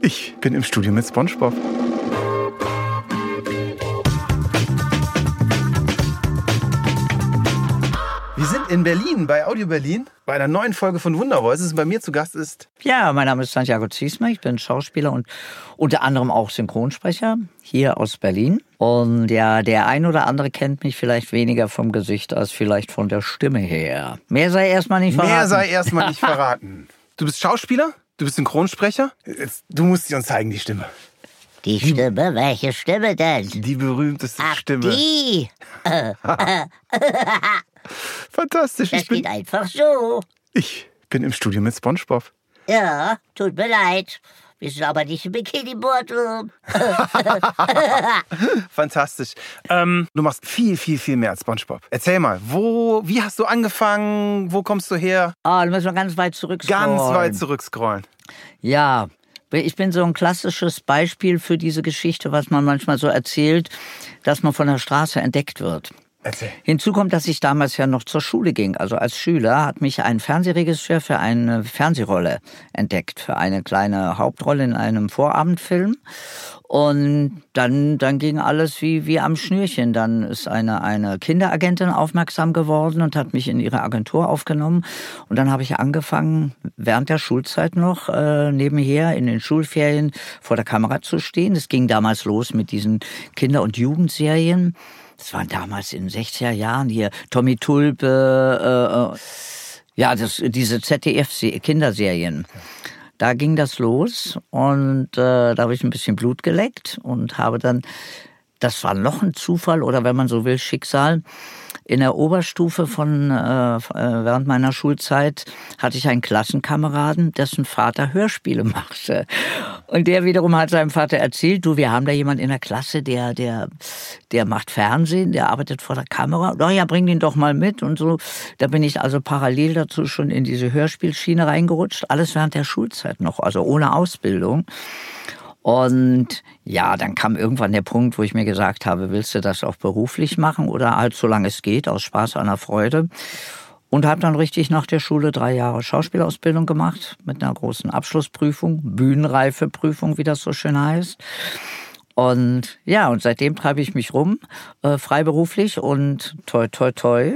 Ich bin im Studio mit SpongeBob. Wir sind in Berlin bei Audio Berlin bei einer neuen Folge von Wonder Voices. Bei mir zu Gast ist Ja, mein Name ist Santiago Ziesmer. Ich bin Schauspieler und unter anderem auch Synchronsprecher hier aus Berlin. Und ja, der ein oder andere kennt mich vielleicht weniger vom Gesicht als vielleicht von der Stimme her. Mehr sei erstmal nicht verraten. Mehr sei erstmal nicht verraten. Du bist Schauspieler? Du bist Synchronsprecher? Jetzt, du musst sie uns zeigen, die Stimme. Die Stimme? Welche Stimme denn? Die berühmteste Ach, Stimme. die. Fantastisch. Das Ich bin, geht einfach so. ich bin im Studio mit SpongeBob. Ja, tut mir leid. Wir sind aber nicht im Bikini-Bottom. Fantastisch. Ähm, du machst viel, viel, viel mehr als SpongeBob. Erzähl mal, wo, wie hast du angefangen? Wo kommst du her? Ah, da müssen wir ganz weit zurück. Ganz weit zurückscrollen. Ja, ich bin so ein klassisches Beispiel für diese Geschichte, was man manchmal so erzählt, dass man von der Straße entdeckt wird. Erzähl. Hinzu kommt, dass ich damals ja noch zur Schule ging. Also als Schüler hat mich ein Fernsehregisseur für eine Fernsehrolle entdeckt, für eine kleine Hauptrolle in einem Vorabendfilm. Und dann, dann ging alles wie, wie am Schnürchen. Dann ist eine, eine Kinderagentin aufmerksam geworden und hat mich in ihre Agentur aufgenommen. Und dann habe ich angefangen, während der Schulzeit noch äh, nebenher in den Schulferien vor der Kamera zu stehen. Es ging damals los mit diesen Kinder- und Jugendserien. Das waren damals in den 60er Jahren hier Tommy Tulpe, äh, äh, ja, das, diese ZDF-Kinderserien. Da ging das los und äh, da habe ich ein bisschen Blut geleckt und habe dann, das war noch ein Zufall oder wenn man so will, Schicksal. In der Oberstufe von äh, äh, während meiner Schulzeit hatte ich einen Klassenkameraden, dessen Vater Hörspiele machte. Und der wiederum hat seinem Vater erzählt, du, wir haben da jemand in der Klasse, der der der macht Fernsehen, der arbeitet vor der Kamera. Doch ja, bring den doch mal mit und so. Da bin ich also parallel dazu schon in diese Hörspielschiene reingerutscht, alles während der Schulzeit noch, also ohne Ausbildung. Und ja, dann kam irgendwann der Punkt, wo ich mir gesagt habe, willst du das auch beruflich machen oder halt solange es geht, aus Spaß an Freude. Und habe dann richtig nach der Schule drei Jahre Schauspielausbildung gemacht mit einer großen Abschlussprüfung, Bühnenreifeprüfung, wie das so schön heißt. Und ja, und seitdem treibe ich mich rum, äh, freiberuflich und toi, toi, toi.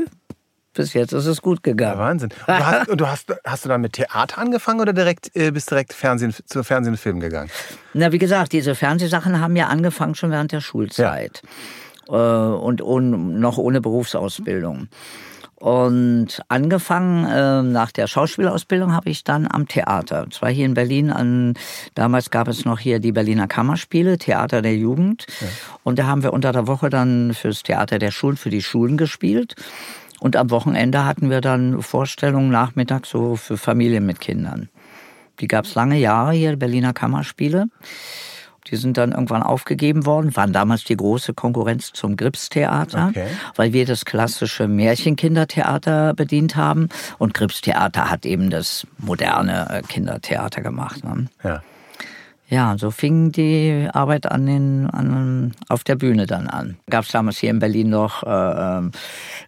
Bis jetzt ist es gut Ja, gegangen. Wahnsinn. Und du hast, und du hast, hast du dann mit Theater angefangen oder direkt, äh, bist direkt Fernsehen, zur Fernsehen und Film gegangen? Na, wie gesagt, diese Fernsehsachen haben ja angefangen schon während der Schulzeit. Äh, und, und noch ohne Berufsausbildung. Und angefangen äh, nach der Schauspielausbildung habe ich dann am Theater. Zwar hier in Berlin, an, damals gab es noch hier die Berliner Kammerspiele, Theater der Jugend. Und da haben wir unter der Woche dann fürs Theater der Schulen, für die Schulen gespielt. Und am Wochenende hatten wir dann Vorstellungen nachmittags so für Familien mit Kindern. Die gab es lange Jahre hier, Berliner Kammerspiele. Die sind dann irgendwann aufgegeben worden, waren damals die große Konkurrenz zum Gripstheater, Okay. weil wir das klassische Märchenkindertheater bedient haben. Und Gripstheater hat eben das moderne äh, Kindertheater gemacht. Ne? Ja. Ja, so fing die Arbeit an den, an, auf der Bühne dann an. Gab es damals hier in Berlin noch äh, ähm,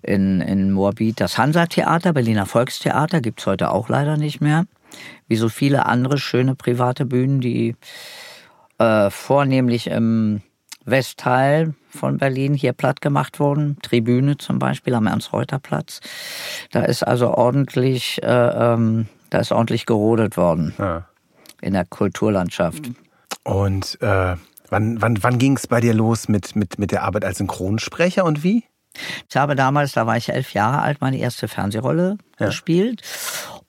in, in Moabit das Hansa-Theater, Berliner Volkstheater, gibt's heute auch leider nicht mehr. Wie so viele andere schöne private Bühnen, die äh, vornehmlich im Westteil von Berlin hier platt gemacht wurden. Tribüne zum Beispiel am Ernst-Reuter-Platz. Da ist also ordentlich, äh, ähm, da ist ordentlich gerodet worden ja. In der Kulturlandschaft. Und äh, wann, wann, wann ging es bei dir los mit, mit, mit der Arbeit als Synchronsprecher und wie? Ich habe damals, da war ich elf Jahre alt, meine erste Fernsehrolle gespielt.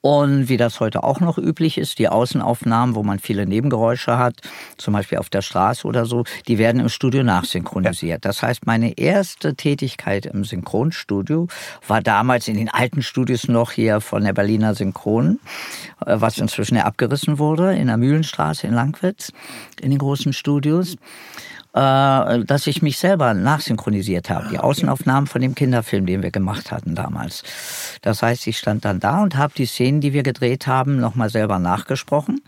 Und wie das heute auch noch üblich ist, die Außenaufnahmen, wo man viele Nebengeräusche hat, zum Beispiel auf der Straße oder so, die werden im Studio nachsynchronisiert. Das heißt, meine erste Tätigkeit im Synchronstudio war damals in den alten Studios noch hier von der Berliner Synchron, äh, was inzwischen abgerissen wurde, in der Mühlenstraße in Langwitz, in den großen Studios dass ich mich selber nachsynchronisiert habe. Die Außenaufnahmen von dem Kinderfilm, den wir gemacht hatten damals. Das heißt, ich stand dann da und habe die Szenen, die wir gedreht haben, nochmal selber nachgesprochen.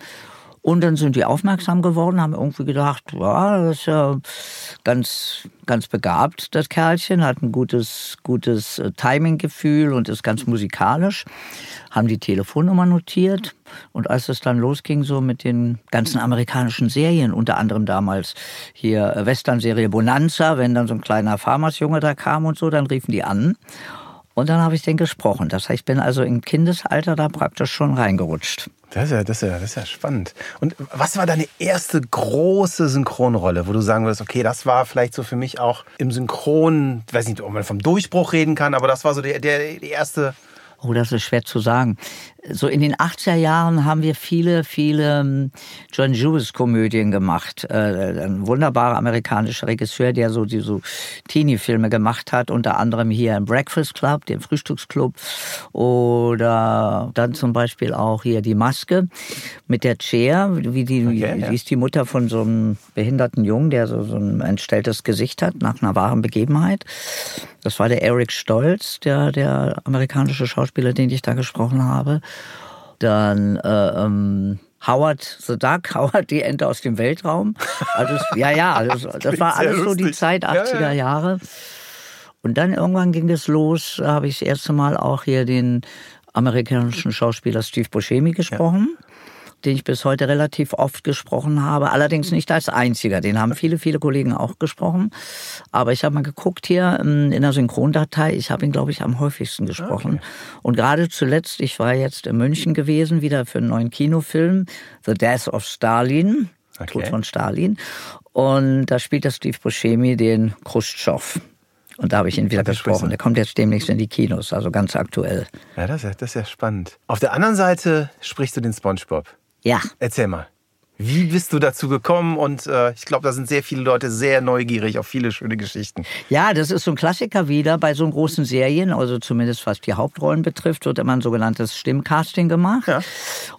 Und dann sind die aufmerksam geworden, haben irgendwie gedacht, ja, das ist ja ganz, ganz begabt, das Kerlchen, hat ein gutes, gutes äh, Timinggefühl und ist ganz musikalisch. Haben die Telefonnummer notiert. Und als es dann losging, so mit den ganzen amerikanischen Serien, unter anderem damals hier äh, Western-Serie Bonanza, wenn dann so ein kleiner Farmersjunge da kam und so, dann riefen die an. Und dann habe ich den gesprochen. Das heißt, ich bin also im Kindesalter da praktisch schon reingerutscht. Das ist, ja, das, ist ja, das ist ja spannend. Und was war deine erste große Synchronrolle, wo du sagen würdest, okay, das war vielleicht so für mich auch im Synchron, weiß nicht, ob man vom Durchbruch reden kann, aber das war so der, der, die erste Oh, das ist schwer zu sagen. So in den 80er Jahren haben wir viele, viele ähm, John Hughes-Komödien gemacht. Äh, ein wunderbarer amerikanischer Regisseur, der so die so Teenie-Filme gemacht hat, unter anderem hier im Breakfast Club, dem Frühstücksclub, oder dann zum Beispiel auch hier die Maske mit der Chair, wie die, okay, ja. ist die Mutter von so einem behinderten Jungen, der so, so ein entstelltes Gesicht hat nach einer wahren Begebenheit. Das war der Eric Stolz, der, der amerikanische Schauspieler, den ich da gesprochen habe. Dann äh, ähm, Howard the Duck, Howard die Ente aus dem Weltraum. Also, ja, ja, das, das war alles so die Zeit 80er ja, ja. Jahre. Und dann irgendwann ging es los, da habe ich das erste Mal auch hier den amerikanischen Schauspieler Steve Buscemi gesprochen. Ja den ich bis heute relativ oft gesprochen habe. Allerdings nicht als einziger. Den haben viele, viele Kollegen auch gesprochen. Aber ich habe mal geguckt hier ähm, in der Synchrondatei. Ich habe ihn, glaube ich, am häufigsten gesprochen. Okay. Und gerade zuletzt, ich war jetzt in München gewesen, wieder für einen neuen Kinofilm, The Death of Stalin. Okay. Tod von Stalin. Und da spielt der Steve Buscemi den Khrushchev. Und da habe ich ihn wieder gesprochen. Der kommt jetzt demnächst in die Kinos, also ganz aktuell. Ja, das ist, das ist ja spannend. Auf der anderen Seite sprichst du den SpongeBob. Ja. Erzähl mal. Wie bist du dazu gekommen? Und äh, ich glaube, da sind sehr viele Leute sehr neugierig auf viele schöne Geschichten. Ja, das ist so ein Klassiker wieder bei so großen Serien, also zumindest was die Hauptrollen betrifft, wird immer ein sogenanntes Stimmcasting gemacht. Ja.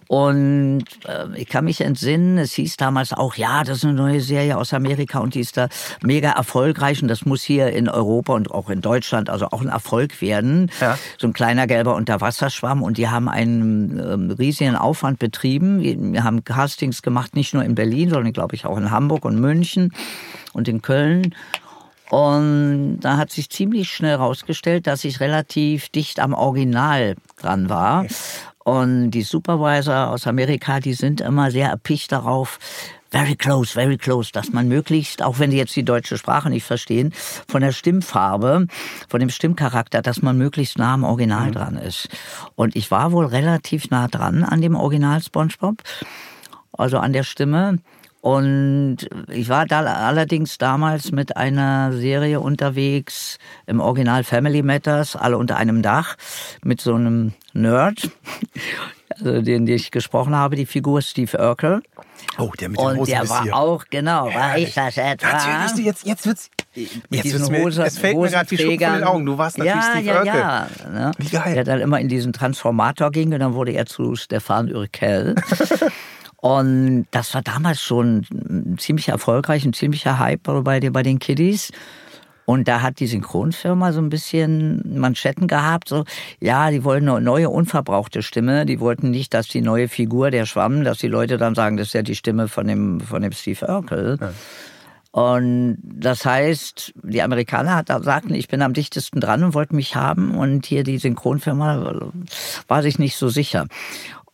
Und äh, ich kann mich entsinnen, es hieß damals auch, ja, das ist eine neue Serie aus Amerika und die ist da mega erfolgreich und das muss hier in Europa und auch in Deutschland also auch ein Erfolg werden. Ja. So ein kleiner gelber Unterwasserschwamm und die haben einen ähm, riesigen Aufwand betrieben. Wir haben Castings gemacht gemacht, nicht nur in Berlin, sondern glaube ich auch in Hamburg und München und in Köln. Und da hat sich ziemlich schnell herausgestellt, dass ich relativ dicht am Original dran war. Und die Supervisor aus Amerika, die sind immer sehr erpicht darauf, very close, very close, dass man möglichst, auch wenn die jetzt die deutsche Sprache nicht verstehen, von der Stimmfarbe, von dem Stimmcharakter, dass man möglichst nah am Original mhm. dran ist. Und ich war wohl relativ nah dran an dem Original SpongeBob also an der Stimme. Und ich war da allerdings damals mit einer Serie unterwegs im Original Family Matters, alle unter einem Dach, mit so einem Nerd, also den, den ich gesprochen habe, die Figur Steve Urkel. Oh, der mit dem Und der war auch, genau, war ich das etwa? Natürlich, jetzt, jetzt wird's, mit jetzt mir, Hose, es fällt mir gerade wie Schuppen von den Augen. Du warst natürlich ja, Steve ja, Urkel. Ja, ne? Wie geil. Der dann immer in diesen Transformator ging und dann wurde er zu Stefan Urkel. Und das war damals schon ziemlich erfolgreich, ein ziemlicher Hype bei, bei den Kiddies. Und da hat die Synchronfirma so ein bisschen Manschetten gehabt, so, ja, die wollten eine neue, unverbrauchte Stimme. Die wollten nicht, dass die neue Figur, der Schwamm, dass die Leute dann sagen, das ist ja die Stimme von dem, von dem Steve Urkel. Ja. Und das heißt, die Amerikaner hat, sagten, ich bin am dichtesten dran und wollten mich haben. Und hier die Synchronfirma war sich nicht so sicher.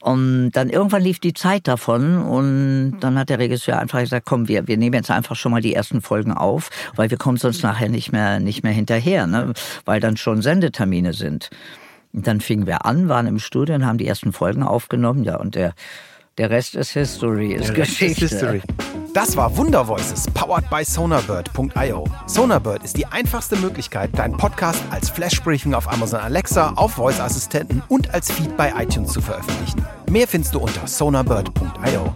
Und dann irgendwann lief die Zeit davon und dann hat der Regisseur einfach gesagt, komm, wir, wir nehmen jetzt einfach schon mal die ersten Folgen auf, weil wir kommen sonst nachher nicht mehr, nicht mehr hinterher, ne? weil dann schon Sendetermine sind. Und dann fingen wir an, waren im Studio und haben die ersten Folgen aufgenommen, ja, und der, der Rest ist History, ist der Geschichte. Ist History. Das war Wundervoices, powered by Sonarbird.io. Sonarbird ist die einfachste Möglichkeit, deinen Podcast als Flashbriefing auf Amazon Alexa, auf Voice-Assistenten und als Feed bei iTunes zu veröffentlichen. Mehr findest du unter sonarbird.io.